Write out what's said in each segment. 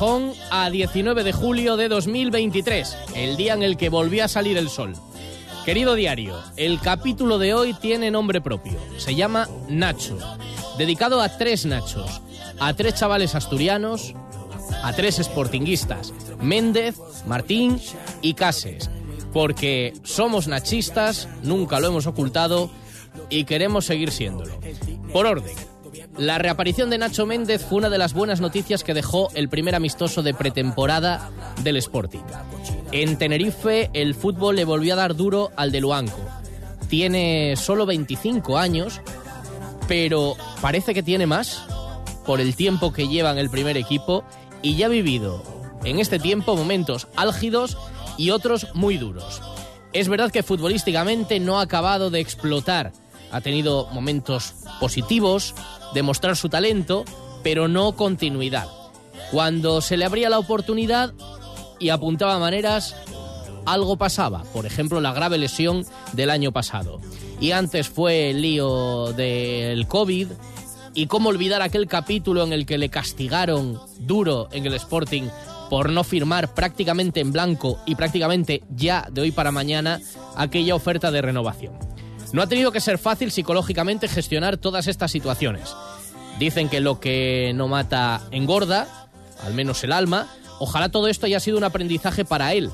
A 19 de julio de 2023, el día en el que volvió a salir el sol. Querido diario, el capítulo de hoy tiene nombre propio. Se llama Nacho, dedicado a tres Nachos, a tres chavales asturianos, a tres sportinguistas, Méndez, Martín y Cases, porque somos nachistas, nunca lo hemos ocultado y queremos seguir siéndolo. Por orden, la reaparición de Nacho Méndez fue una de las buenas noticias que dejó el primer amistoso de pretemporada del Sporting. En Tenerife el fútbol le volvió a dar duro al de Luanco. Tiene solo 25 años, pero parece que tiene más por el tiempo que lleva en el primer equipo y ya ha vivido en este tiempo momentos álgidos y otros muy duros. Es verdad que futbolísticamente no ha acabado de explotar. Ha tenido momentos positivos, demostrar su talento, pero no continuidad. Cuando se le abría la oportunidad y apuntaba maneras, algo pasaba. Por ejemplo, la grave lesión del año pasado. Y antes fue el lío del COVID. Y cómo olvidar aquel capítulo en el que le castigaron duro en el Sporting por no firmar prácticamente en blanco y prácticamente ya de hoy para mañana aquella oferta de renovación. No ha tenido que ser fácil psicológicamente gestionar todas estas situaciones. Dicen que lo que no mata engorda, al menos el alma. Ojalá todo esto haya sido un aprendizaje para él.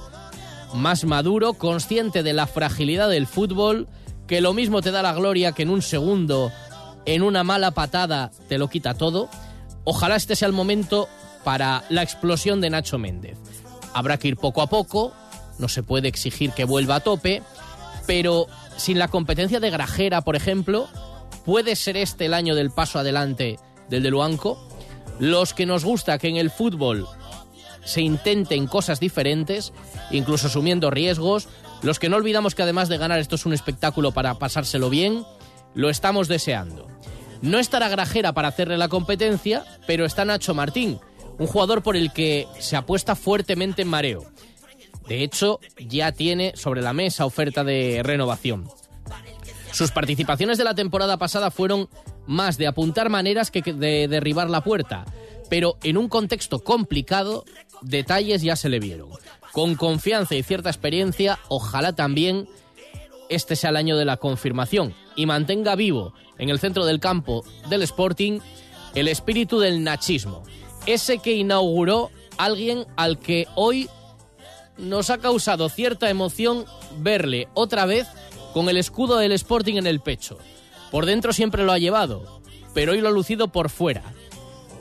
Más maduro, consciente de la fragilidad del fútbol, que lo mismo te da la gloria que en un segundo, en una mala patada, te lo quita todo. Ojalá este sea el momento para la explosión de Nacho Méndez. Habrá que ir poco a poco, no se puede exigir que vuelva a tope, pero sin la competencia de Grajera, por ejemplo, ¿puede ser este el año del paso adelante del de Luanco? Los que nos gusta que en el fútbol se intenten cosas diferentes, incluso asumiendo riesgos, los que no olvidamos que además de ganar esto es un espectáculo para pasárselo bien, lo estamos deseando. No estará Grajera para hacerle la competencia, pero está Nacho Martín, un jugador por el que se apuesta fuertemente en mareo. De hecho, ya tiene sobre la mesa oferta de renovación. Sus participaciones de la temporada pasada fueron más de apuntar maneras que de derribar la puerta, pero en un contexto complicado, detalles ya se le vieron. Con confianza y cierta experiencia, ojalá también este sea el año de la confirmación y mantenga vivo en el centro del campo del Sporting el espíritu del nachismo, ese que inauguró alguien al que hoy nos ha causado cierta emoción verle otra vez con el escudo del Sporting en el pecho. Por dentro siempre lo ha llevado, pero hoy lo ha lucido por fuera.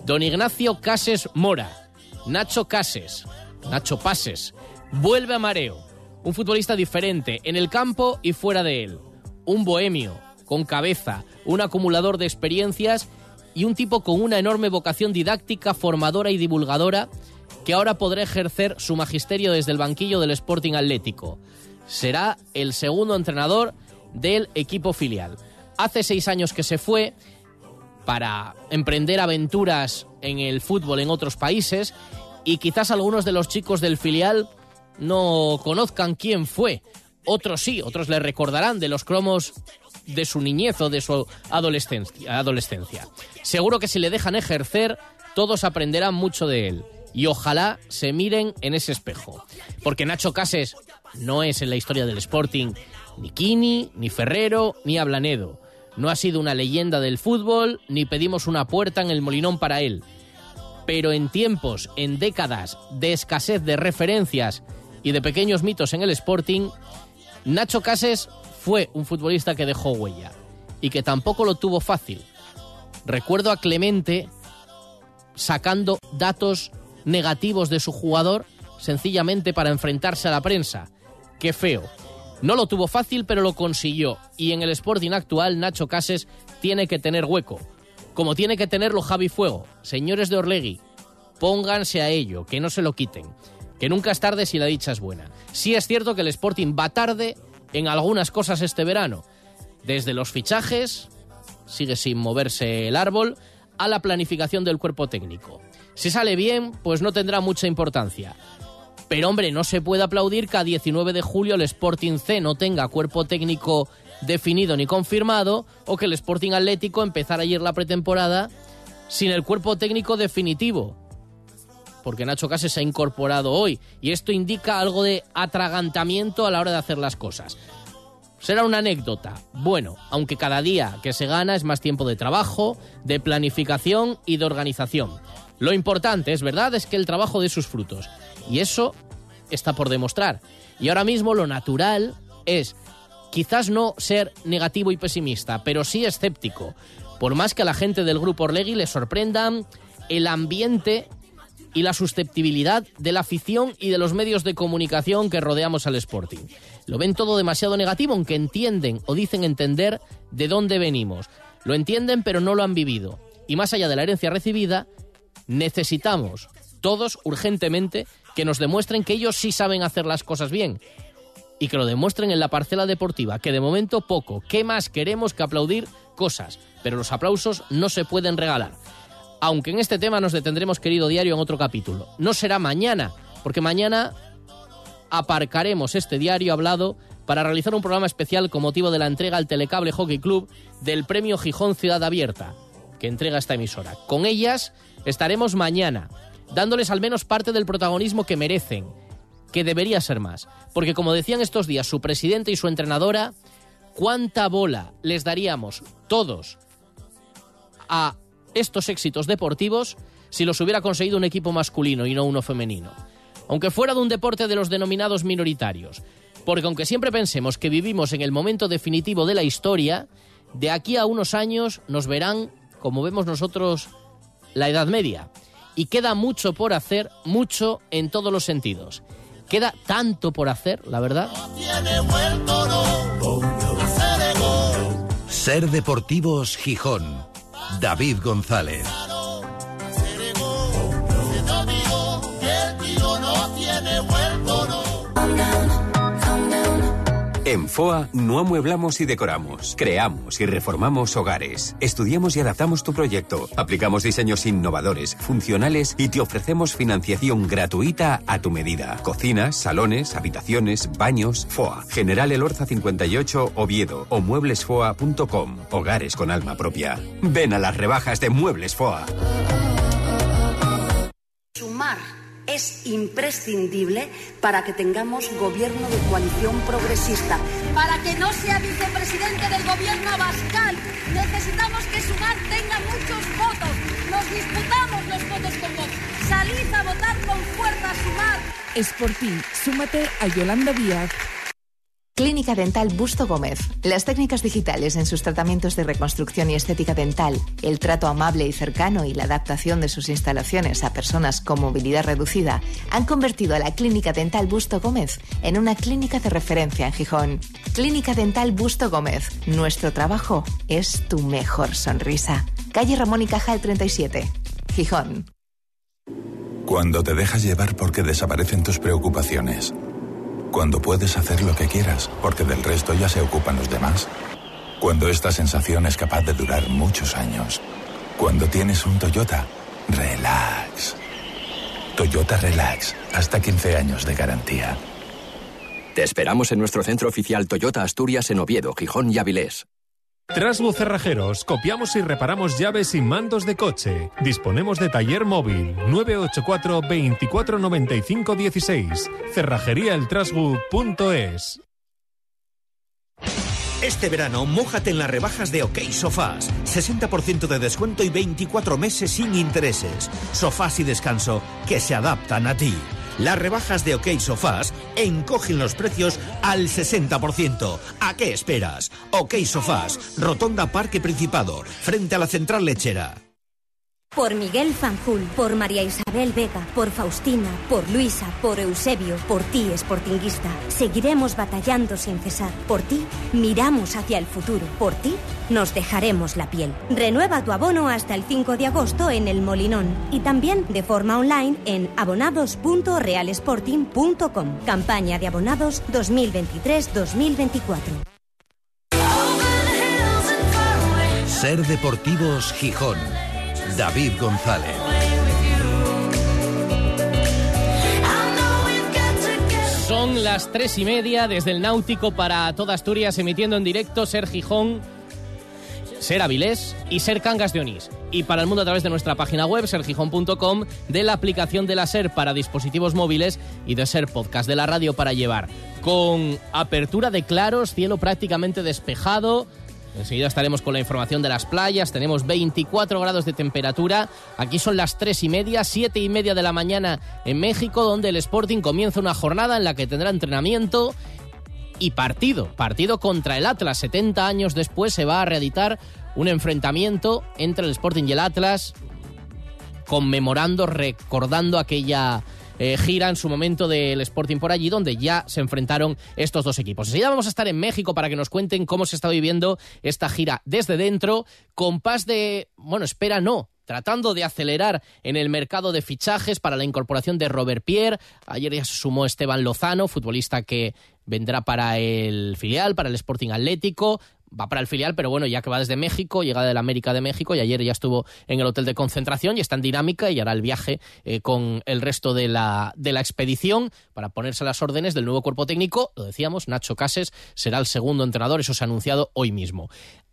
Don Ignacio Cases Mora, Nacho Cases, Nacho Pases, vuelve a Mareo, un futbolista diferente en el campo y fuera de él, un bohemio, con cabeza, un acumulador de experiencias y un tipo con una enorme vocación didáctica, formadora y divulgadora que ahora podrá ejercer su magisterio desde el banquillo del Sporting Atlético. Será el segundo entrenador del equipo filial. Hace seis años que se fue para emprender aventuras en el fútbol en otros países y quizás algunos de los chicos del filial no conozcan quién fue. Otros sí, otros le recordarán de los cromos de su niñez o de su adolescencia. Seguro que si le dejan ejercer, todos aprenderán mucho de él y ojalá se miren en ese espejo. Porque Nacho Cases no es en la historia del Sporting ni Kini, ni Ferrero, ni Ablanedo. No ha sido una leyenda del fútbol, ni pedimos una puerta en el molinón para él. Pero en tiempos, en décadas de escasez de referencias y de pequeños mitos en el Sporting, Nacho Cases fue un futbolista que dejó huella y que tampoco lo tuvo fácil. Recuerdo a Clemente sacando datos negativos de su jugador sencillamente para enfrentarse a la prensa. Qué feo. No lo tuvo fácil, pero lo consiguió. Y en el Sporting actual, Nacho Cases tiene que tener hueco. Como tiene que tenerlo Javi Fuego. Señores de Orlegui, pónganse a ello, que no se lo quiten. Que nunca es tarde si la dicha es buena. Sí es cierto que el Sporting va tarde en algunas cosas este verano. Desde los fichajes, sigue sin moverse el árbol, a la planificación del cuerpo técnico. Si sale bien, pues no tendrá mucha importancia. Pero hombre, no se puede aplaudir que a 19 de julio el Sporting C no tenga cuerpo técnico definido ni confirmado o que el Sporting Atlético empezara ayer la pretemporada sin el cuerpo técnico definitivo. Porque Nacho Cases se ha incorporado hoy y esto indica algo de atragantamiento a la hora de hacer las cosas. Será una anécdota. Bueno, aunque cada día que se gana es más tiempo de trabajo, de planificación y de organización. Lo importante, es verdad, es que el trabajo dé sus frutos. Y eso está por demostrar. Y ahora mismo lo natural es quizás no ser negativo y pesimista, pero sí escéptico. Por más que a la gente del grupo Orlegui le sorprendan el ambiente y la susceptibilidad de la afición y de los medios de comunicación que rodeamos al Sporting. Lo ven todo demasiado negativo, aunque entienden o dicen entender de dónde venimos. Lo entienden, pero no lo han vivido. Y más allá de la herencia recibida, necesitamos todos urgentemente que nos demuestren que ellos sí saben hacer las cosas bien y que lo demuestren en la parcela deportiva, que de momento poco. ¿Qué más queremos que aplaudir cosas? Pero los aplausos no se pueden regalar aunque en este tema nos detendremos, querido diario, en otro capítulo. No será mañana, porque mañana aparcaremos este diario hablado para realizar un programa especial con motivo de la entrega al Telecable Hockey Club del Premio Gijón Ciudad Abierta, que entrega esta emisora. Con ellas estaremos mañana, dándoles al menos parte del protagonismo que merecen, que debería ser más. Porque como decían estos días su presidente y su entrenadora, ¿cuánta bola les daríamos todos a estos éxitos deportivos si los hubiera conseguido un equipo masculino y no uno femenino. Aunque fuera de un deporte de los denominados minoritarios. Porque aunque siempre pensemos que vivimos en el momento definitivo de la historia, de aquí a unos años nos verán, como vemos nosotros, la Edad Media. Y queda mucho por hacer, mucho en todos los sentidos. Queda tanto por hacer, la verdad. Ser Deportivos Gijón David González. En FOA no amueblamos y decoramos, creamos y reformamos hogares. Estudiamos y adaptamos tu proyecto. Aplicamos diseños innovadores, funcionales y te ofrecemos financiación gratuita a tu medida. Cocinas, salones, habitaciones, baños. FOA. General Elorza 58 Oviedo o mueblesfoa.com. Hogares con alma propia. Ven a las rebajas de Muebles FOA. Sumar es imprescindible para que tengamos gobierno de coalición progresista. Para que no sea vicepresidente del gobierno Abascal, necesitamos que Sumar tenga muchos votos. Nos disputamos los votos con Vox. Salid a votar con fuerza Sumar. Es por ti. Súmate a Yolanda Díaz. Clínica Dental Busto Gómez. Las técnicas digitales en sus tratamientos de reconstrucción y estética dental, el trato amable y cercano y la adaptación de sus instalaciones a personas con movilidad reducida han convertido a la Clínica Dental Busto Gómez en una clínica de referencia en Gijón. Clínica Dental Busto Gómez. Nuestro trabajo es tu mejor sonrisa. Calle Ramón y Cajal 37. Gijón. Cuando te dejas llevar porque desaparecen tus preocupaciones cuando puedes hacer lo que quieras, porque del resto ya se ocupan los demás. Cuando esta sensación es capaz de durar muchos años. Cuando tienes un Toyota, relax. Toyota Relax, hasta 15 años de garantía. Te esperamos en nuestro centro oficial Toyota Asturias en Oviedo, Gijón y Avilés. Trasbu Cerrajeros, copiamos y reparamos llaves y mandos de coche. Disponemos de taller móvil 984 2495 16. Cerrajeríaeltrasbu.es. Este verano, mójate en las rebajas de OK Sofás. 60% de descuento y 24 meses sin intereses. Sofás y descanso que se adaptan a ti. Las rebajas de OK Sofás encogen los precios al 60%. ¿A qué esperas? OK Sofás, Rotonda Parque Principado, frente a la central lechera. Por Miguel Fanjul, por María Isabel Vega, por Faustina, por Luisa, por Eusebio, por ti, Sportinguista. Seguiremos batallando sin cesar. Por ti, miramos hacia el futuro. Por ti, nos dejaremos la piel. Renueva tu abono hasta el 5 de agosto en El Molinón y también de forma online en abonados.realsporting.com. Campaña de abonados 2023-2024. Ser Deportivos Gijón. David González. Son las tres y media desde el Náutico para toda Asturias, emitiendo en directo Ser Gijón, Ser Avilés y Ser Cangas de Onís. Y para el mundo a través de nuestra página web, sergijón.com, de la aplicación de la Ser para dispositivos móviles y de Ser Podcast de la radio para llevar. Con apertura de claros, cielo prácticamente despejado. Enseguida estaremos con la información de las playas. Tenemos 24 grados de temperatura. Aquí son las 3 y media, 7 y media de la mañana en México, donde el Sporting comienza una jornada en la que tendrá entrenamiento y partido. Partido contra el Atlas. 70 años después se va a reeditar un enfrentamiento entre el Sporting y el Atlas, conmemorando, recordando aquella eh, gira en su momento del Sporting por allí, donde ya se enfrentaron estos dos equipos. Enseguida vamos a estar en México para que nos cuenten cómo se está viviendo esta gira desde dentro, con paz de, bueno, espera no, tratando de acelerar en el mercado de fichajes para la incorporación de Robert Pierre. Ayer ya se sumó Esteban Lozano, futbolista que vendrá para el filial, para el Sporting Atlético va para el filial, pero bueno, ya que va desde México, llega de la América de México y ayer ya estuvo en el hotel de concentración y está en dinámica y hará el viaje eh, con el resto de la, de la expedición para ponerse a las órdenes del nuevo cuerpo técnico. Lo decíamos, Nacho Cases será el segundo entrenador, eso se ha anunciado hoy mismo.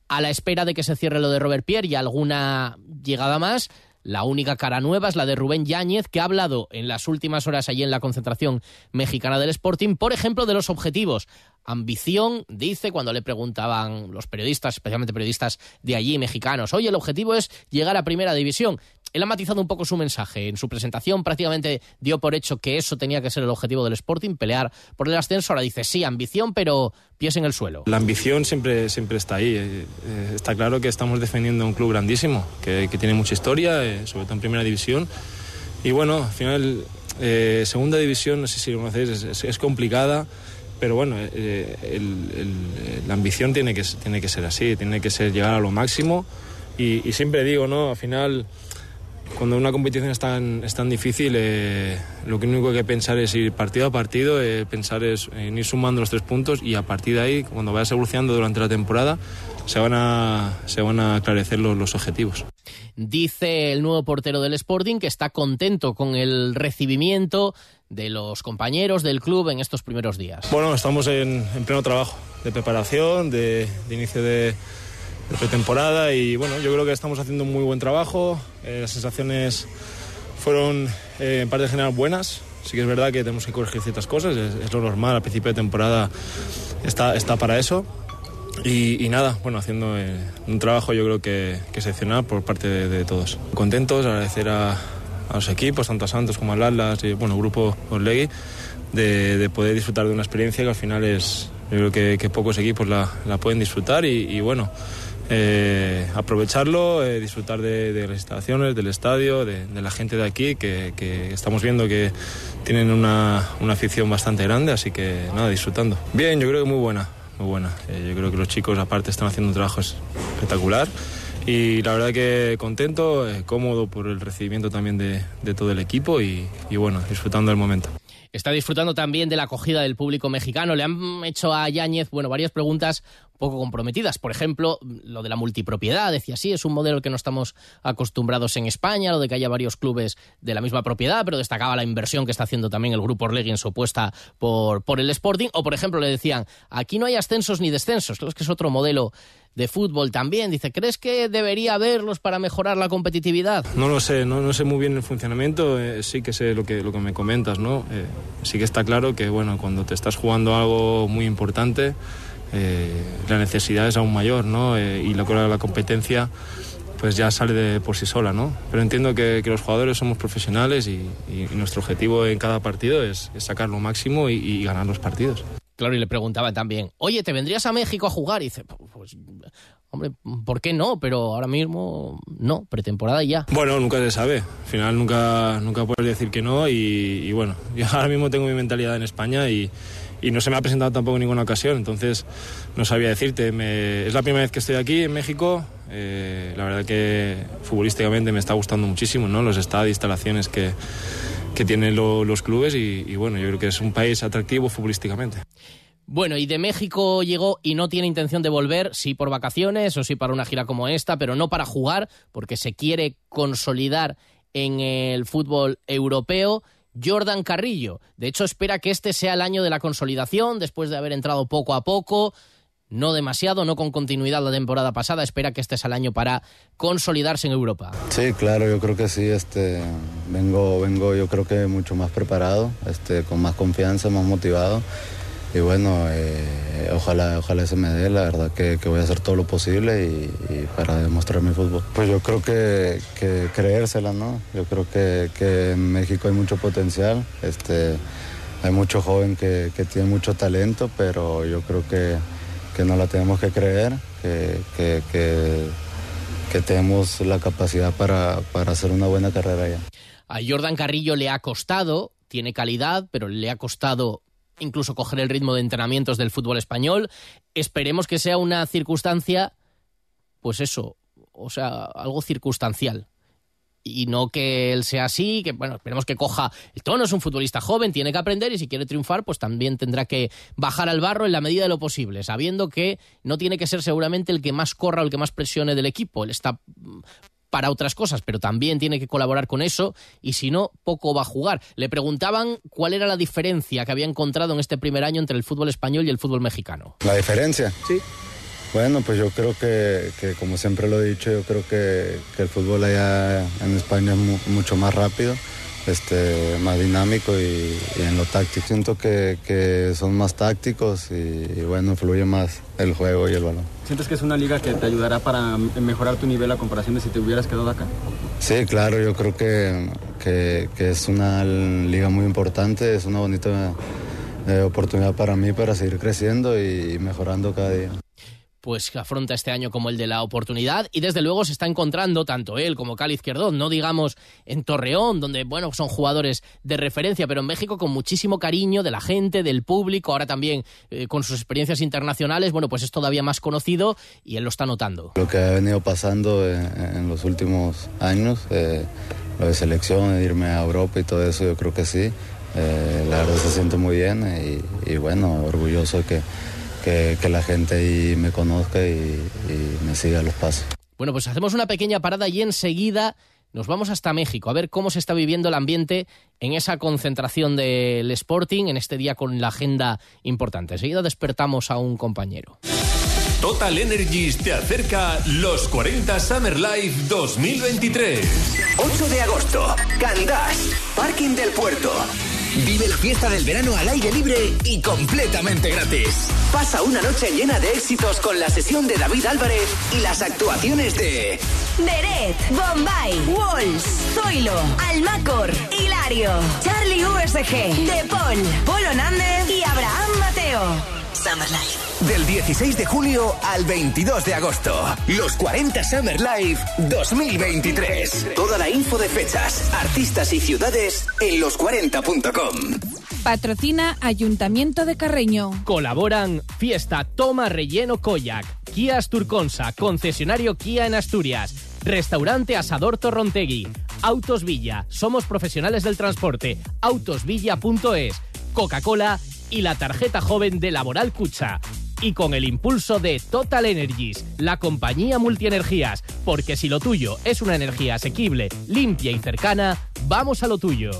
A la espera de que se cierre lo de Robert Pierre y alguna llegada más, la única cara nueva es la de Rubén Yáñez, que ha hablado en las últimas horas allí en la concentración mexicana del Sporting, por ejemplo, de los objetivos. Ambición, dice, cuando le preguntaban los periodistas, especialmente periodistas de allí mexicanos, oye, el objetivo es llegar a primera división él ha matizado un poco su mensaje. En su presentación prácticamente dio por hecho que eso tenía que ser el objetivo del Sporting, pelear por el ascenso. Ahora dice, sí, ambición, pero pies en el suelo. La ambición siempre, siempre está ahí. Eh, eh, está claro que estamos defendiendo un club grandísimo, que, tiene mucha historia, eh, sobre todo en primera división. Y bueno, al final, segunda división, no sé si lo conocéis, es, complicada pero bueno, la ambición tiene que, tiene que ser así, tiene que ser llegar a lo máximo y, y siempre digo, ¿no? Al final cuando una competición es tan, es tan difícil, eh, lo único que hay que pensar es ir partido a partido, eh, pensar es en ir sumando los tres puntos y a partir de ahí, cuando vayas evolucionando durante la temporada, se van a, se van a aclarecer los, los objetivos. Dice el nuevo portero del Sporting que está contento con el recibimiento de los compañeros del club en estos primeros días. Bueno, estamos en, en pleno trabajo de preparación, de, de inicio de de pretemporada y bueno, yo creo que estamos haciendo un muy buen trabajo. Eh, las sensaciones fueron eh, en parte general buenas. Sí que es verdad que tenemos que corregir ciertas cosas, es, lo normal, al principio de temporada está, está para eso. Y, nada, bueno, haciendo eh, un trabajo yo creo que, excepcional por parte de, todos. Contentos, agradecer a, los equipos, tanto a Santos como a Atlas y bueno, grupo Orlegui, de, de poder disfrutar de una experiencia que al final es, yo creo que, pocos equipos la, la pueden disfrutar y, y bueno, eh, aprovecharlo, eh, disfrutar de, las instalaciones, del estadio, de, la gente de aquí, que, estamos viendo que tienen una, afición bastante grande, así que nada, disfrutando. Bien, yo creo que muy buena, muy buena. Eh, yo creo que los chicos aparte están haciendo un trabajo espectacular y la verdad que contento, cómodo por el recibimiento también de, todo el equipo y, y bueno, disfrutando del momento está disfrutando también de la acogida del público mexicano. Le han hecho a Yáñez, bueno, varias preguntas poco comprometidas. Por ejemplo, lo de la multipropiedad. Decía, sí, es un modelo que no estamos acostumbrados en España, lo de que haya varios clubes de la misma propiedad, pero destacaba la inversión que está haciendo también el grupo Orlegui en su apuesta por, por el Sporting. O, por ejemplo, le decían, aquí no hay ascensos ni descensos. Creo que es otro modelo de fútbol también. Dice, ¿crees que debería haberlos para mejorar la competitividad? No lo sé, no, no sé muy bien el funcionamiento, eh, sí que sé lo que, lo que me comentas, ¿no? Eh, sí que está claro que, bueno, cuando te estás jugando algo muy importante, eh, la necesidad es aún mayor, ¿no? y lo que la competencia pues ya sale de por sí sola, ¿no? Pero entiendo que, los jugadores somos profesionales y, nuestro objetivo en cada partido es, sacar lo máximo y ganar los partidos. Claro, y le preguntaban también, oye, ¿te vendrías a México a jugar? Y dice, pues Hombre, ¿por qué no? Pero ahora mismo no, pretemporada ya. Bueno, nunca se sabe. Al final nunca, nunca puedes decir que no y, bueno, yo ahora mismo tengo mi mentalidad en España y, no se me ha presentado tampoco en ninguna ocasión, entonces no sabía decirte. es la primera vez que estoy aquí en México. Eh, la verdad que futbolísticamente me está gustando muchísimo, ¿no? Los estadios, instalaciones que, que tienen los clubes y, y bueno, yo creo que es un país atractivo futbolísticamente. Bueno, y de México llegó y no tiene intención de volver, sí por vacaciones o sí para una gira como esta, pero no para jugar, porque se quiere consolidar en el fútbol europeo. Jordan Carrillo. De hecho, espera que este sea el año de la consolidación, después de haber entrado poco a poco, no demasiado, no con continuidad la temporada pasada. Espera que este sea el año para consolidarse en Europa. Sí, claro, yo creo que sí. Este, vengo, vengo, yo creo que mucho más preparado, este, con más confianza, más motivado y bueno, eh, ojalá, ojalá se me dé, la verdad que, voy a hacer todo lo posible y, para demostrar mi fútbol. Pues yo creo que, creérsela, ¿no? Yo creo que, en México hay mucho potencial, este, hay mucho joven que, tiene mucho talento, pero yo creo que, no la tenemos que creer, que, que, tenemos la capacidad para, para hacer una buena carrera ya. A Jordan Carrillo le ha costado, tiene calidad, pero le ha costado incluso coger el ritmo de entrenamientos del fútbol español. Esperemos que sea una circunstancia, pues eso, o sea, algo circunstancial. Y no que él sea así, que bueno, esperemos que coja el tono, es un futbolista joven, tiene que aprender y si quiere triunfar, pues también tendrá que bajar al barro en la medida de lo posible, sabiendo que no tiene que ser seguramente el que más corra o el que más presione del equipo. Él está para otras cosas, pero también tiene que colaborar con eso y si no, poco va a jugar. Le preguntaban cuál era la diferencia que había encontrado en este primer año entre el fútbol español y el fútbol mexicano. ¿La diferencia? Sí. Bueno, pues yo creo que, como siempre lo he dicho, yo creo que, el fútbol allá en España es mucho más rápido este, más dinámico y, en lo táctico. Siento que, son más tácticos y, bueno, fluye más el juego y el balón. ¿Sientes que es una liga que te ayudará para mejorar tu nivel a comparación de si te hubieras quedado acá? Sí, claro, yo creo que, que es una liga muy importante, es una bonita eh, oportunidad para mí para seguir creciendo y mejorando cada día pues afronta este año como el de la oportunidad y desde luego se está encontrando tanto él como Cali Izquierdón, no digamos en Torreón, donde bueno, son jugadores de referencia, pero en México con muchísimo cariño de la gente, del público, ahora también eh, con sus experiencias internacionales, bueno, pues es todavía más conocido y él lo está notando. Lo que ha venido pasando en, los últimos años, eh, lo de selección, de irme a Europa y todo eso, yo creo que sí. Eh, la verdad se siente muy bien y, y bueno, orgulloso de que que, la gente ahí me conozca y, me siga los pasos. Bueno, pues hacemos una pequeña parada y enseguida nos vamos hasta México a ver cómo se está viviendo el ambiente en esa concentración del Sporting en este día con la agenda importante. Enseguida despertamos a un compañero. Total Energies te acerca los 40 Summer Life 2023. 8 de agosto, Candás, Parking del Puerto. Vive la fiesta del verano al aire libre y completamente gratis. Pasa una noche llena de éxitos con la sesión de David Álvarez y las actuaciones de Beret, Bombay, Walls, Zoilo, Almacor, Hilario, Charlie USG, De Paul, Polo Nández y Abraham Mateo. Summer Life. Del 16 de julio al 22 de agosto. Los 40 Summer Life 2023. Toda la info de fechas, artistas y ciudades en los40.com. Patrocina Ayuntamiento de Carreño. Colaboran Fiesta Toma Relleno Koyak, Kia Asturconsa, concesionario Kia en Asturias, Restaurante Asador Torrontegui, Autos Villa, somos profesionales del transporte, autosvilla.es, Coca-Cola y la tarjeta joven de Laboral Cucha. Y con el impulso de Total Energies, la compañía multienergías, porque si lo tuyo es una energía asequible, limpia y cercana, vamos a lo tuyo.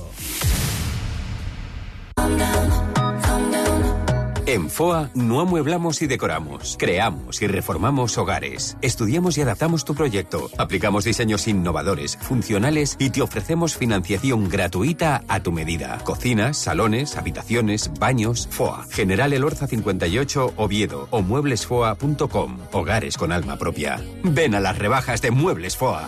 En FOA no amueblamos y decoramos, creamos y reformamos hogares, estudiamos y adaptamos tu proyecto, aplicamos diseños innovadores, funcionales y te ofrecemos financiación gratuita a tu medida. Cocinas, salones, habitaciones, baños, FOA. General Elorza 58 Oviedo o mueblesfoa.com. Hogares con alma propia. Ven a las rebajas de Muebles FOA.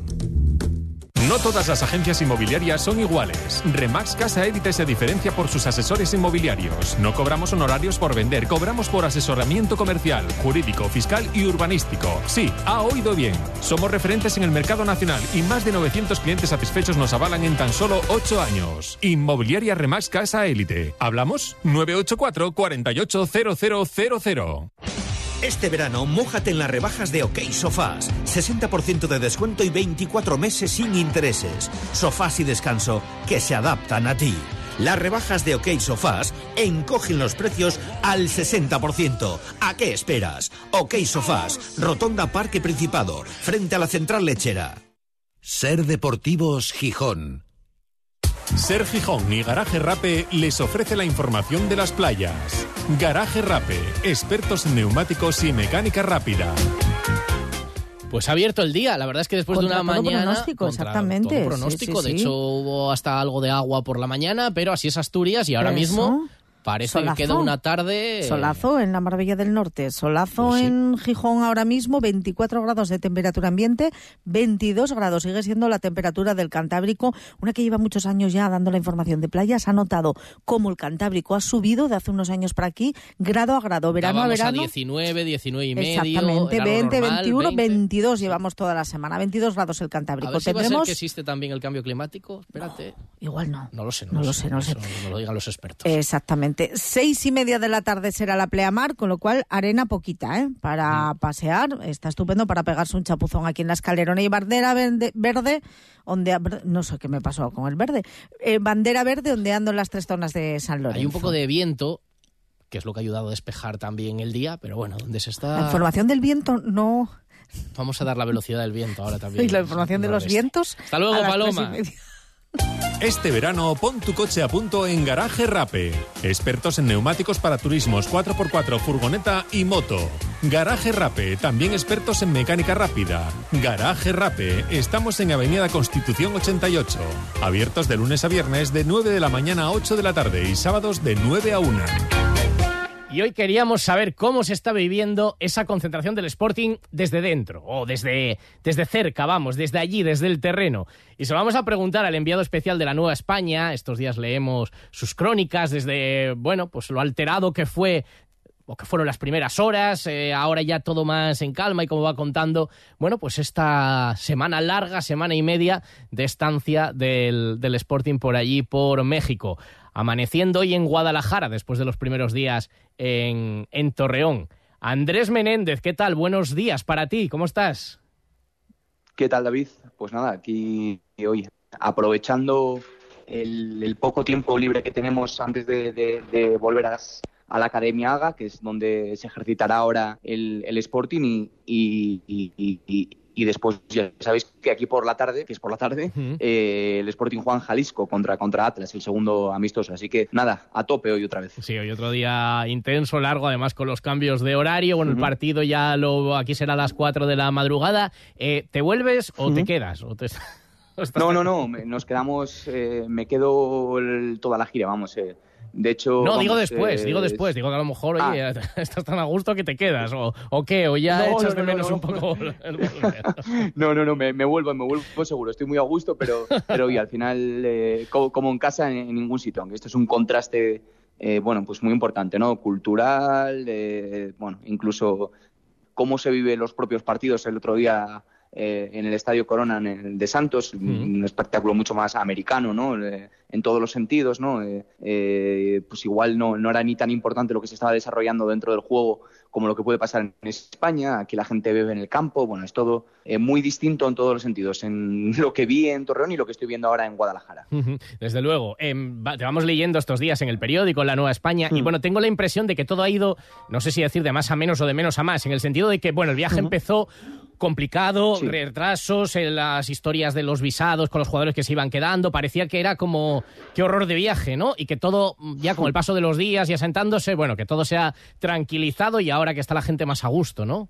No todas las agencias inmobiliarias son iguales. Remax Casa Élite se diferencia por sus asesores inmobiliarios. No cobramos honorarios por vender, cobramos por asesoramiento comercial, jurídico, fiscal y urbanístico. Sí, ha oído bien. Somos referentes en el mercado nacional y más de 900 clientes satisfechos nos avalan en tan solo 8 años. Inmobiliaria Remax Casa Élite. ¿Hablamos? 984 480000. Este verano, mójate en las rebajas de OK Sofás. 60% de descuento y 24 meses sin intereses. Sofás y descanso que se adaptan a ti. Las rebajas de OK Sofás encogen los precios al 60%. ¿A qué esperas? OK Sofás, Rotonda Parque Principado, frente a la central lechera. Ser Deportivos Gijón. Ser Gijón y Garaje Rape les ofrece la información de las playas. Garaje Rape, expertos en neumáticos y mecánica rápida. Pues ha abierto el día, la verdad es que después Contra de una todo mañana. pronóstico, exactamente. todo pronóstico, Sí, sí, de sí. hecho hubo hasta algo de agua por la mañana, pero así es Asturias y ahora Eso. mismo parece Solazo. que queda una tarde. Solazo en la Marbella del Norte, solazo Pues en Gijón ahora mismo, 24 grados de temperatura ambiente, 22 grados, sigue siendo la temperatura del Cantábrico, una que lleva muchos años ya dando la información de playas, ha notado cómo el Cantábrico ha subido de hace unos años para aquí, grado a grado, verano a verano. 19, 19 y medio. Exactamente, era lo 20, normal, 21, 20. 22 llevamos toda la semana, 22 grados el A Cantábrico. ver si va a ser Tendremos que existe también el cambio climático. Espérate. igual no. No lo sé, no, No lo sé, no lo sé. Nos lo digan los expertos. Exactamente. Seis y media de la tarde será la pleamar, con lo cual arena poquita, ¿eh? Para pasear. Está estupendo para pegarse un chapuzón aquí en la escalerona y bandera verde, verde onde, no sé qué me pasó con el verde. Eh, bandera verde ondeando en las tres zonas de San Lorenzo. Hay un poco de viento, que es lo que ha ayudado a despejar también el día, pero bueno, donde se está. La información del viento no. Vamos a dar la velocidad del viento ahora también. Y la información de los vientos. Hasta luego, Paloma. Este verano pon tu coche a punto en Garaje Rape. Expertos en neumáticos para turismos 4x4, furgoneta y moto. Garaje Rape, también expertos en mecánica rápida. Garaje Rape, estamos en Avenida Constitución 88. Abiertos de lunes a viernes de 9 de la mañana a 8 de la tarde y sábados de 9 a 1. Y hoy queríamos saber cómo se está viviendo esa concentración del Sporting desde dentro, o desde, desde cerca, vamos, desde allí, desde el terreno. Y se lo vamos a preguntar al enviado especial de la Nueva España. Estos días leemos sus crónicas desde, bueno, pues lo alterado que fue o que fueron las primeras horas, eh, ahora ya todo más en calma y como va contando, bueno, pues esta semana larga, semana y media de estancia del, del Sporting por allí, por México. Amaneciendo hoy en Guadalajara, después de los primeros días en, en Torreón. Andrés Menéndez, ¿qué tal? Buenos días para ti, ¿cómo estás? ¿Qué tal, David? Pues nada, aquí hoy aprovechando el, poco tiempo libre que tenemos antes de, volver a, la Academia Haga, que es donde se ejercitará ahora el, el Sporting y- y- después ya sabéis que aquí por la tarde, que es por la tarde, eh, el Sporting Juan Jalisco contra, contra Atlas, el segundo amistoso. Así que nada, a tope hoy otra vez. Sí, hoy otro día intenso, largo, además con los cambios de horario. Bueno, el partido ya lo aquí será a las 4 de la madrugada. Eh, ¿Te vuelves o te quedas? ¿O te- No, no, no, nos quedamos, eh, me quedo el- toda la gira, vamos. eh. De hecho... No, digo vamos, después, eh, digo después. Digo que a lo mejor, oye, estás tan a gusto que te quedas. ¿O, o qué? ¿O ya No, echas no, de no, menos no, un poco el? No, no, no, me, me vuelvo, me vuelvo seguro. Estoy muy a gusto, pero, pero oye, al final, eh, co- como, en casa, en, en ningún sitio. Aunque esto es un contraste, eh, bueno, pues muy importante, ¿no? Cultural, eh, bueno, incluso cómo se viven los propios partidos. El otro día eh, en el Estadio Corona, en el de Santos, un espectáculo mucho más americano, ¿no? Eh, en todos los sentidos, ¿no? Eh, eh, pues igual no, no era ni tan importante lo que se estaba desarrollando dentro del juego como lo que puede pasar en España. Aquí la gente bebe en el campo, bueno, es todo eh, muy distinto en todos los sentidos, en lo que vi en Torreón y lo que estoy viendo ahora en Guadalajara. Desde luego. Em, te vamos leyendo estos días en el periódico, en la Nueva España, y bueno, tengo la impresión de que todo ha ido, no sé si decir de más a menos o de menos a más, en el sentido de que, bueno, el viaje empezó complicado, retrasos, en las historias de los visados con los jugadores que se iban quedando, parecía que era como, qué horror de viaje, ¿no? Y que todo, ya con el paso de los días y asentándose, bueno, que todo se ha tranquilizado y ahora que está la gente más a gusto, ¿no?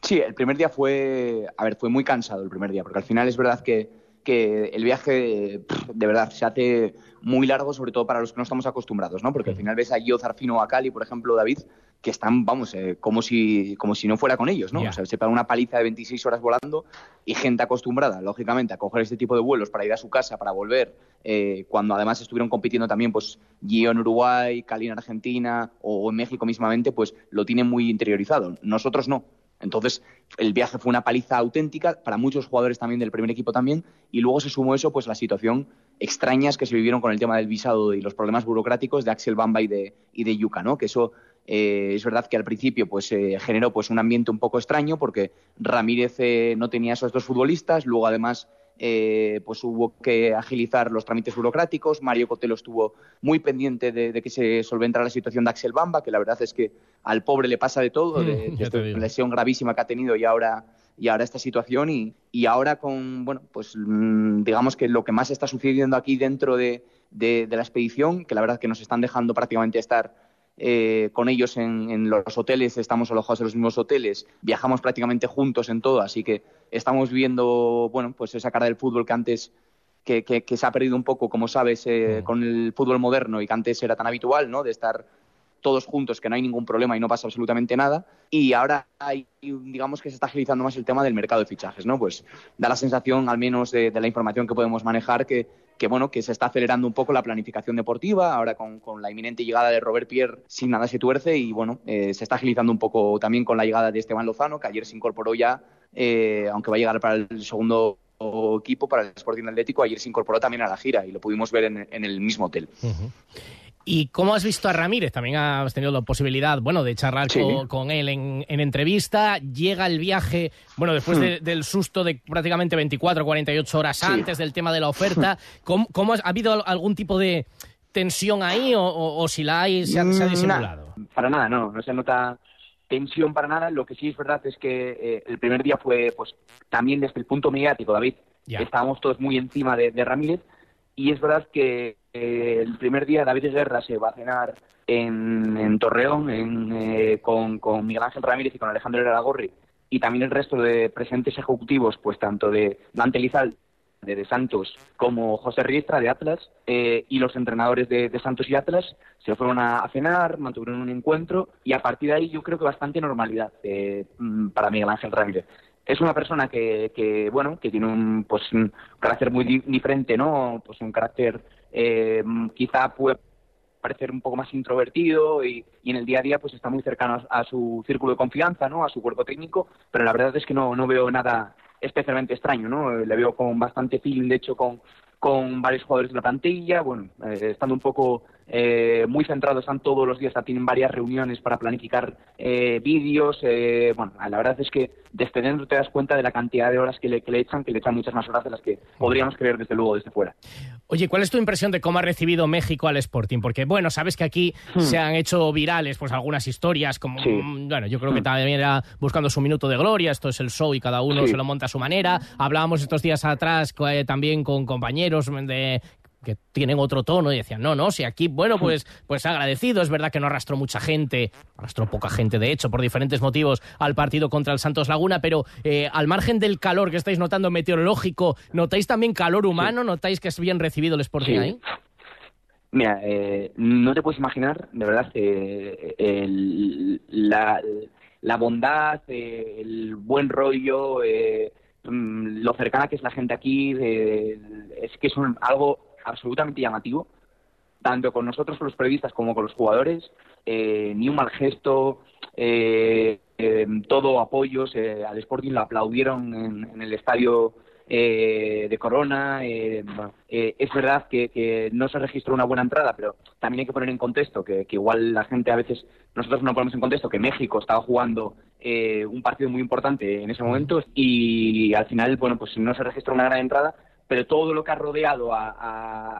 Sí, el primer día fue, a ver, fue muy cansado el primer día, porque al final es verdad que, que el viaje, de verdad, se hace muy largo, sobre todo para los que no estamos acostumbrados, ¿no? Porque al final ves a Gio Zarfino o a Cali, por ejemplo, David, que están, vamos, eh, como, si, como si no fuera con ellos, ¿no? O sea, se paga una paliza de 26 horas volando y gente acostumbrada, lógicamente, a coger este tipo de vuelos para ir a su casa, para volver, eh, cuando además estuvieron compitiendo también, pues, Gio en Uruguay, Cali en Argentina o en México mismamente, pues lo tienen muy interiorizado. Nosotros no. Entonces, el viaje fue una paliza auténtica para muchos jugadores también del primer equipo también, y luego se sumó eso, pues la situación extrañas que se vivieron con el tema del visado y los problemas burocráticos de Axel Bamba y de, y de Yuka, ¿no? Que eso eh, es verdad que al principio pues eh, generó pues un ambiente un poco extraño porque Ramírez eh, no tenía esos dos futbolistas, luego además pues hubo que agilizar los trámites burocráticos. Mario Cotelo estuvo muy pendiente de, que se solventara la situación de Axel Bamba, que la verdad es que al pobre le pasa de todo, de, Mm, te esta lesión gravísima que ha tenido y ahora y ahora esta situación. Y, y ahora con bueno pues mm, digamos que lo que más está sucediendo aquí dentro de, de- de la expedición que la verdad que nos están dejando prácticamente estar eh, con ellos en, en los hoteles, estamos alojados en los mismos hoteles, viajamos prácticamente juntos en todo, así que estamos viendo, bueno, pues esa cara del fútbol que antes que, que- que se ha perdido un poco, como sabes, eh, con el fútbol moderno y que antes era tan habitual, ¿no? De estar todos juntos, que no hay ningún problema y no pasa absolutamente nada. Y ahora hay, digamos que se está agilizando más el tema del mercado de fichajes, ¿no? Pues da la sensación, al menos de, de la información que podemos manejar, que, que, bueno, que se está acelerando un poco la planificación deportiva, ahora con, con la inminente llegada de Robert Pierre, sin nada se tuerce, y bueno, eh, se está agilizando un poco también con la llegada de Esteban Lozano, que ayer se incorporó ya, eh, aunque va a llegar para el segundo equipo, para el Sporting Atlético, ayer se incorporó también a la gira y lo pudimos ver en, en el mismo hotel. ¿Y cómo has visto a Ramírez? También has tenido la posibilidad, bueno, de charlar Sí. con, con él en, en entrevista. Llega el viaje, bueno, después Hmm. de- del susto de prácticamente 24, 48 horas Sí. antes del tema de la oferta. ¿Cómo, cómo has- ha habido algún tipo de tensión ahí o, o- o si la hay, se ha, se ha Mm, disimulado? para nada, no, no se nota tensión para nada. Lo que sí es verdad es que eh, el primer día fue, pues, también desde el punto mediático, David, Ya. estábamos todos muy encima de, de Ramírez y es verdad que eh, el primer día David Guerra se va a cenar en, en Torreón en, eh, con, Miguel Ángel Ramírez y con Alejandro Aragorri y también el resto de presentes ejecutivos, pues tanto de Dante Lizal de, Santos como José Riestra de Atlas eh, y los entrenadores de, Santos y Atlas se fueron a, cenar, mantuvieron un encuentro y a partir de ahí yo creo que bastante normalidad eh, mm, para Miguel Ángel Ramírez. Es una persona que, que bueno, que tiene un, pues, un carácter muy di- diferente, ¿no? Pues un carácter eh, quizá puede parecer un poco más introvertido y, en el día a día pues está muy cercano a, a su círculo de confianza, ¿no? A su cuerpo técnico, pero la verdad es que no, no veo nada especialmente extraño, ¿no? Eh, Le veo con bastante feeling, de hecho, con, con varios jugadores de la plantilla, bueno, eh, estando un poco eh, muy centrados, están todos los días, tienen varias reuniones para planificar eh, vídeos, eh, bueno, la verdad es que desde dentro te das cuenta de la cantidad de horas que le, que le echan, que le echan muchas más horas de las que podríamos creer desde luego desde fuera. Oye, ¿cuál es tu impresión de cómo ha recibido México al Sporting? Porque, bueno, sabes que aquí Hmm. se han hecho virales pues algunas historias, como, Sí. mm, bueno, yo creo que también era buscando su minuto de gloria, esto es el show y cada uno Sí. se lo monta a su manera. Hablábamos estos días atrás también con compañeros de que tienen otro tono y decían, no, no, si aquí, bueno, pues, pues agradecido, es verdad que no arrastró mucha gente, arrastró poca gente, de hecho, por diferentes motivos al partido contra el Santos Laguna, pero eh, al margen del calor que estáis notando meteorológico, ¿notáis también calor humano? ¿Notáis que es bien recibido el Sporting Sí. ahí? Mira, eh, no te puedes imaginar, de verdad, eh, el- la, la bondad, eh, el buen rollo, mm, lo cercana que es la gente aquí, eh, es que es un- algo absolutamente llamativo, tanto con nosotros, los periodistas, como con los jugadores. eh, ni un mal gesto, eh, eh, todo apoyos. al Sporting lo aplaudieron en, en el estadio eh, de Corona. eh, eh, es verdad que, no se registró una buena entrada, pero también hay que poner en contexto que, igual la gente a veces, nosotros no ponemos en contexto que México estaba jugando un partido muy importante en ese momento y al final, bueno, pues no se registró una gran entrada, pero todo lo que ha rodeado a,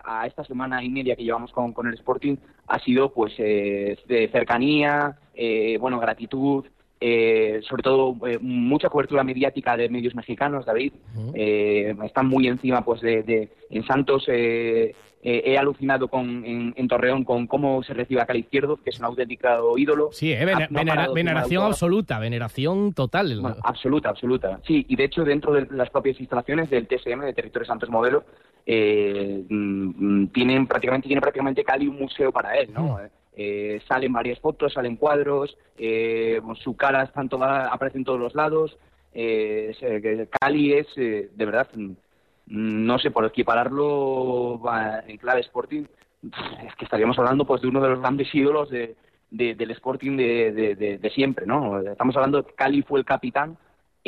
a- esta semana y media que llevamos con, con el Sporting ha sido pues eh, de cercanía, eh, bueno, gratitud, eh, sobre todo eh, mucha cobertura mediática de medios mexicanos, David. Eh, están muy encima pues de, de- en Santos. eh, eh, he alucinado con en, en Torreón con cómo se recibe a Cali Izquierdo, que es un auténtico ídolo. Sí, eh, no venera- de veneración absoluta, veneración total. bueno, absoluta, absoluta. Sí, y de hecho dentro de las propias instalaciones del TSM, de Territorio Santos Modelo, eh, mm, mm, tienen prácticamente tiene prácticamente Cali un museo para él, ¿no? Eh, salen varias fotos, salen cuadros, eh, su cara está en toda- aparece en todos los lados. Eh, que Cali es, eh, de verdad, no sé, por equipararlo en clave Sporting, es que estaríamos hablando pues de uno de los grandes ídolos de, de- del Sporting de- de siempre, ¿no? Estamos hablando de que Cali fue el capitán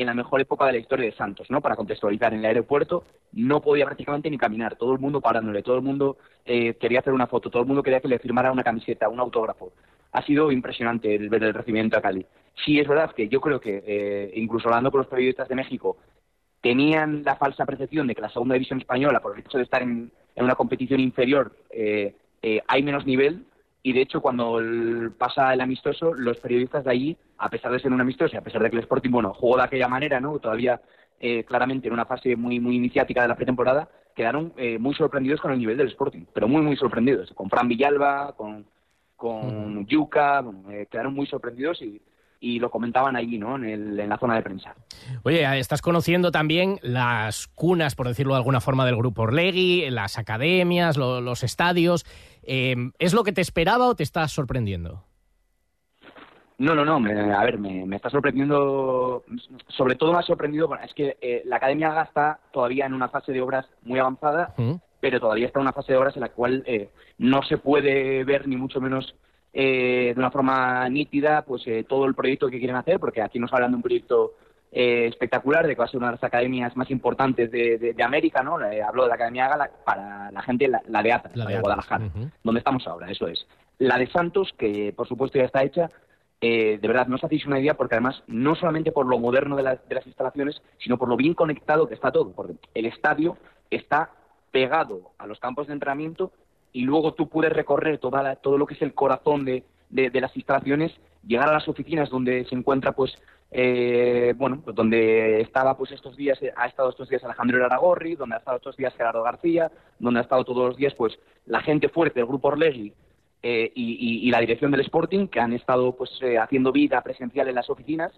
en la mejor época de la historia de Santos, ¿no? Para contextualizar, en el aeropuerto no podía prácticamente ni caminar, todo el mundo parándole, todo el mundo eh, quería hacer una foto, todo el mundo quería que le firmara una camiseta, un autógrafo. Ha sido impresionante el ver el recibimiento a Cali. Sí, es verdad que yo creo que, eh, incluso hablando con los periodistas de México, tenían la falsa percepción de que la segunda división española, por el hecho de estar en, en una competición inferior, eh, eh, hay menos nivel. Y de hecho, cuando el- pasa el amistoso, los periodistas de allí, a pesar de ser un amistoso y a pesar de que el Sporting, bueno, jugó de aquella manera, ¿no? Todavía eh, claramente en una fase muy, muy iniciática de la pretemporada, quedaron eh, muy sorprendidos con el nivel del Sporting, pero muy, muy sorprendidos. Con Fran Villalba, con, con Yuca, bueno, eh, quedaron muy sorprendidos y, y lo comentaban allí, ¿no? En, el- en la zona de prensa. Oye, estás conociendo también las cunas, por decirlo de alguna forma, del grupo Orlegui, las academias, lo- los estadios. Eh, ¿Es lo que te esperaba o te estás sorprendiendo? No, no, no. me- a ver, me, me está sorprendiendo. Sobre todo me ha sorprendido. Bueno, es que eh, la Academia Haga está todavía en una fase de obras muy avanzada, pero todavía está en una fase de obras en la cual eh, no se puede ver ni mucho menos eh, de una forma nítida pues eh, todo el proyecto que quieren hacer, porque aquí nos hablan de un proyecto eh, espectacular, de que va a ser una de las academias más importantes de, de- de América, ¿no? Eh, hablo de la Academia Haga la- para la gente, la, la de ATA, la, de, Guadalajara donde estamos ahora, eso es. La de Santos, que por supuesto ya está hecha, eh, de verdad no os hacéis una idea porque además no solamente por lo moderno de, las- de las instalaciones, sino por lo bien conectado que está todo, porque el estadio está pegado a los campos de entrenamiento y luego tú puedes recorrer toda la- todo lo que es el corazón de, de- de las instalaciones, llegar a las oficinas donde se encuentra pues eh, bueno, pues donde estaba pues estos días, ha estado estos días Alejandro Aragorri, donde ha estado estos días Gerardo García, donde ha estado todos los días pues la gente fuerte del grupo Orlegui eh, y, y- y la dirección del Sporting, que han estado pues eh, haciendo vida presencial en las oficinas.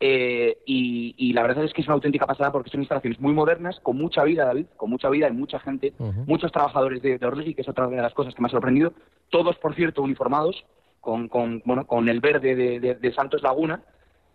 eh, y, y la verdad es que es una auténtica pasada porque son instalaciones muy modernas, con mucha vida, David, con mucha vida y mucha gente, muchos trabajadores de, de Orlegui, que es otra de las cosas que me ha sorprendido, todos, por cierto, uniformados, con, con, bueno, con el verde de, de- de Santos Laguna,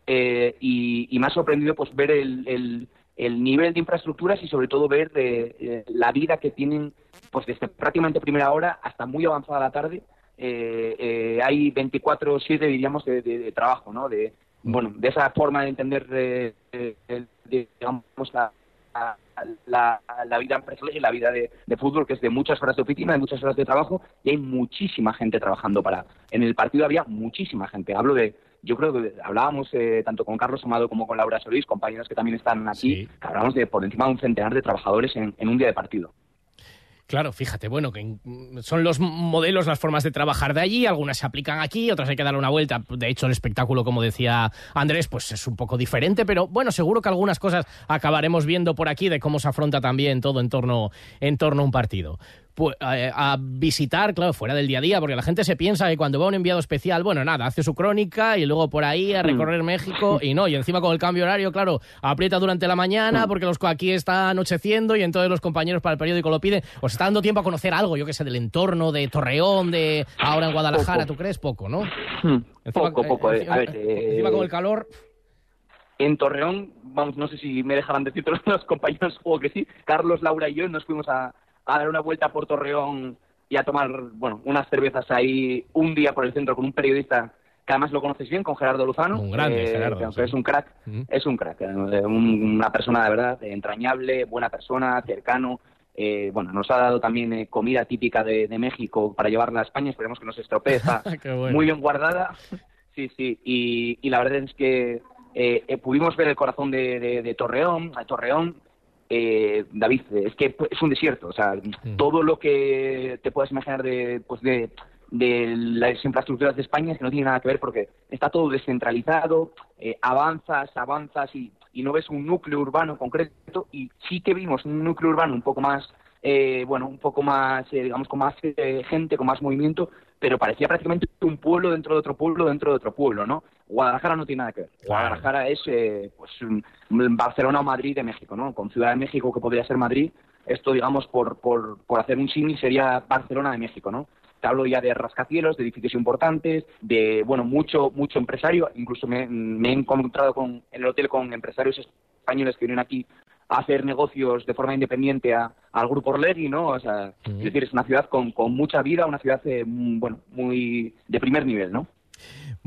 eh, y, y me ha sorprendido pues ver el, el- el nivel de infraestructuras y sobre todo ver eh, eh, la vida que tienen pues desde prácticamente primera hora hasta muy avanzada la tarde. Eh, eh, hay 24/7 diríamos de, de- de trabajo no de bueno de esa forma de entender de- digamos la, la, la vida empresarial y la vida de, de fútbol que es de muchas horas de oficina de muchas horas de trabajo y hay muchísima gente trabajando para en el partido había muchísima gente. Hablo de yo creo que hablábamos eh, tanto con Carlos Amado como con Laura Solís, compañeros que también están aquí, que hablábamos de por encima de un centenar de trabajadores en, en un día de partido. Claro, fíjate, bueno, que son los modelos, las formas de trabajar de allí, algunas se aplican aquí, otras hay que darle una vuelta. De hecho, el espectáculo, como decía Andrés, pues es un poco diferente, pero bueno, seguro que algunas cosas acabaremos viendo por aquí de cómo se afronta también todo en torno, en torno a un partido. Eh, a visitar, claro, fuera del día a día, porque la gente se piensa que cuando va un enviado especial, bueno, nada, hace su crónica y luego por ahí a recorrer México y no, y encima con el cambio horario, claro, aprieta durante la mañana porque los aquí está anocheciendo y entonces los compañeros para el periódico lo piden. Os está dando tiempo a conocer algo, yo que sé, del entorno de Torreón, de ahora en Guadalajara, Poco. ¿tú crees? Poco, ¿no? poco, poco. eh, encima, a ver, eh, encima con el calor. En Torreón, vamos, no sé si me dejarán decir todos los compañeros, supongo que sí. Carlos, Laura y yo nos fuimos a, a dar una vuelta por Torreón y a tomar, bueno, unas cervezas ahí un día por el centro con un periodista que además lo conoces bien, con Gerardo Luzano. Un grande, eh, Gerardo, que aunque sí. es un crack, es un crack. eh, un- una persona de verdad entrañable, buena persona, cercano. eh, bueno, nos ha dado también eh, comida típica de, de México para llevarla a España. Esperemos que no se estropee. Está Qué bueno. muy bien guardada. Sí, sí. Y, y la verdad es que eh, eh, pudimos ver el corazón de, de- de Torreón. A Torreón, eh, David, es que es un desierto. O sea, todo lo que te puedas imaginar de, pues de de las infraestructuras de España es que no tiene nada que ver porque está todo descentralizado, eh, avanzas, avanzas y, y, no ves un núcleo urbano concreto y sí que vimos un núcleo urbano un poco más, eh, bueno, un poco más, eh, digamos, con más eh, gente, con más movimiento, pero parecía prácticamente un pueblo dentro de otro pueblo dentro de otro pueblo, ¿no? Guadalajara no tiene nada que ver. Guadalajara es, eh, pues, un- Barcelona o Madrid de México, ¿no? Con Ciudad de México que podría ser Madrid, esto, digamos, por, por, por hacer un símil sería Barcelona de México, ¿no? Te hablo ya de rascacielos, de edificios importantes, de, bueno, mucho, mucho empresario. Incluso me, me he encontrado con, en el hotel con empresarios españoles que vienen aquí a hacer negocios de forma independiente a- al grupo Orlegui, ¿no? O sea, es decir, es una ciudad con, con mucha vida, una ciudad, eh, bueno, muy de primer nivel, ¿no?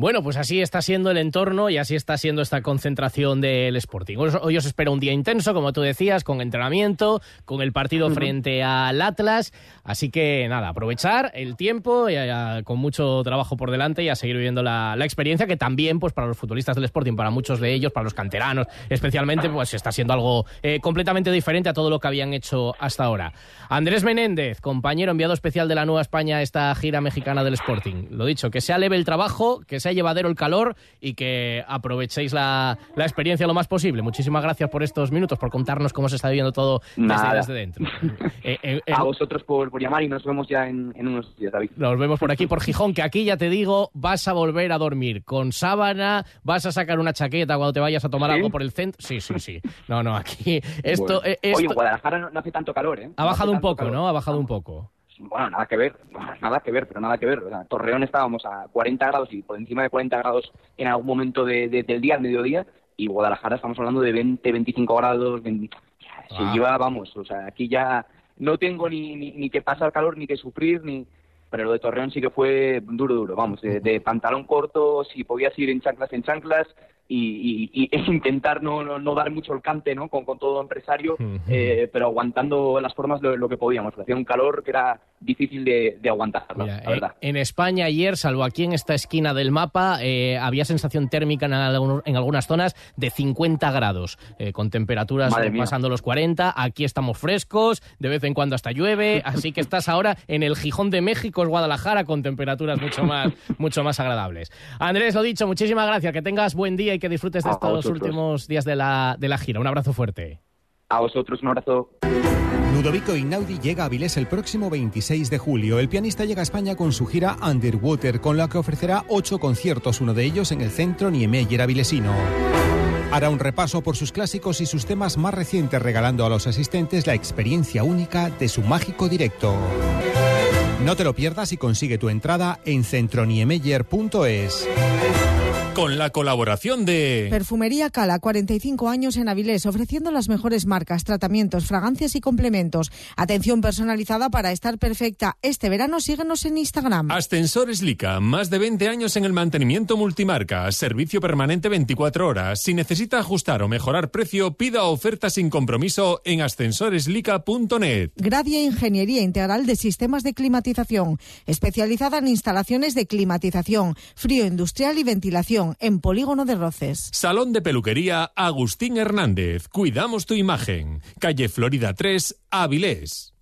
Bueno, pues así está siendo el entorno y así está siendo esta concentración del Sporting. Hoy os- espera un día intenso, como tú decías, con entrenamiento, con el partido frente al Atlas. Así que nada, aprovechar el tiempo y, a- con mucho trabajo por delante y a seguir viviendo la, la experiencia que también, pues para los futbolistas del Sporting, para muchos de ellos, para los canteranos especialmente, pues está siendo algo eh, completamente diferente a todo lo que habían hecho hasta ahora. Andrés Menéndez, compañero enviado especial de la Nueva España a esta gira mexicana del Sporting. Lo dicho, que sea leve el trabajo, que sea llevadero el calor y que aprovechéis la, la experiencia lo más posible. Muchísimas gracias por estos minutos, por contarnos cómo se está viviendo todo desde, dentro. Eh, eh, eh, A vosotros por, por llamar y nos vemos ya en, en unos días, David. nos vemos por aquí, por Gijón, que aquí ya te digo, vas a volver a dormir con sábana, vas a sacar una chaqueta cuando te vayas a tomar ¿Sí? algo por el centro. Sí, sí, sí. No, no, aquí esto, Bueno. Oye, en Guadalajara no, no hace tanto calor, ¿eh? ha No bajado un poco, calor. ¿no? Ha bajado un poco. Bueno, nada que ver, nada que ver, pero nada que ver. O sea, Torreón estábamos a 40 grados y por encima de 40 grados en algún momento de- de- del día, al mediodía, y Guadalajara estamos hablando de 20, 25 grados. 20 se lleva, vamos, o sea, aquí ya no tengo ni, ni, ni que pasar calor, ni que sufrir, ni... Pero lo de Torreón sí que fue duro, duro, vamos, de, de pantalón corto, si podías ir en chanclas, en chanclas, y, y- y intentar no, no, no dar mucho el cante, ¿no? Con, con todo empresario, eh, pero aguantando las formas lo, lo que podíamos. Hacía un calor que era difícil de, de aguantar, la Mira, verdad. eh, en España ayer, salvo aquí en esta esquina del mapa, eh, había sensación térmica en, en algunas zonas de 50 grados, eh, con temperaturas pasando los 40. Aquí estamos frescos, de vez en cuando hasta llueve, así que estás ahora en el Gijón de México, es Guadalajara, con temperaturas mucho más, mucho más agradables. Andrés, lo dicho, muchísimas gracias, que tengas buen día y que disfrutes de A estos últimos días de la, de la gira. Un abrazo fuerte. A vosotros un abrazo. Ludovico Inaudi llega a Avilés el próximo 26 de julio. El pianista llega a España con su gira Underwater, con la que ofrecerá ocho conciertos, uno de ellos en el centro Niemeyer avilesino. Hará un repaso por sus clásicos y sus temas más recientes, regalando a los asistentes la experiencia única de su mágico directo. No te lo pierdas y consigue tu entrada en centroniemeyer.es. Con la colaboración de... Perfumería Cala, 45 años en Avilés, ofreciendo las mejores marcas, tratamientos, fragancias y complementos. Atención personalizada para estar perfecta. Este verano síguenos en Instagram. Ascensores Lica, más de 20 años en el mantenimiento multimarca, servicio permanente 24 horas. Si necesita ajustar o mejorar precio, pida oferta sin compromiso en ascensoreslica.net. Gradia Ingeniería Integral de Sistemas de Climatización, especializada en instalaciones de climatización, frío industrial y ventilación, en Polígono de Roces. Salón de peluquería Agustín Hernández. Cuidamos tu imagen. Calle Florida 3, Avilés.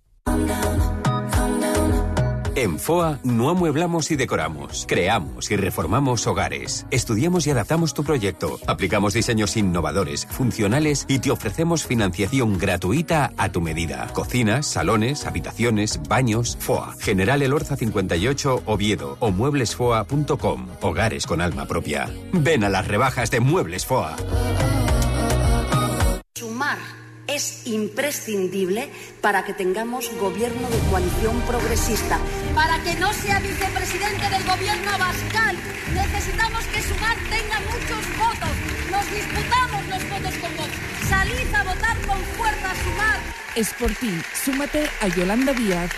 En FOA no amueblamos y decoramos, creamos y reformamos hogares. Estudiamos y adaptamos tu proyecto, aplicamos diseños innovadores, funcionales y te ofrecemos financiación gratuita a tu medida. Cocinas, salones, habitaciones, baños, FOA. General Elorza 58 Oviedo o mueblesfoa.com. Hogares con alma propia. Ven a las rebajas de Muebles FOA. Sumar es imprescindible para que tengamos gobierno de coalición progresista. Para que no sea vicepresidente del gobierno Abascal, necesitamos que Sumar tenga muchos votos. Nos disputamos los votos con Vox. Salid a votar con fuerza Sumar. Es por ti. Súmate a Yolanda Díaz.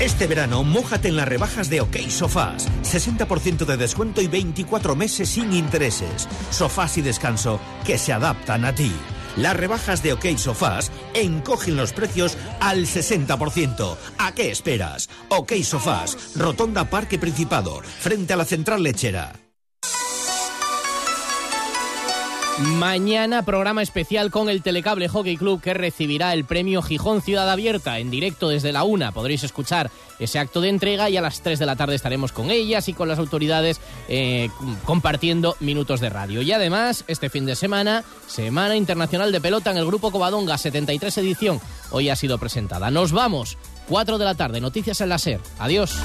Este verano, mójate en las rebajas de OK Sofás. 60% de descuento y 24 meses sin intereses. Sofás y descanso que se adaptan a ti. Las rebajas de OK Sofás encogen los precios al 60%. ¿A qué esperas? OK Sofás, Rotonda Parque Principado, frente a la central lechera. Mañana programa especial con el Telecable Hockey Club que recibirá el premio Gijón Ciudad Abierta en directo desde la una. Podréis escuchar ese acto de entrega y a las 3 de la tarde estaremos con ellas y con las autoridades eh, compartiendo minutos de radio. Y además, este fin de semana, Semana Internacional de Pelota en el Grupo Covadonga, 73 edición, hoy ha sido presentada. Nos vamos, 4 de la tarde, noticias en la SER. Adiós.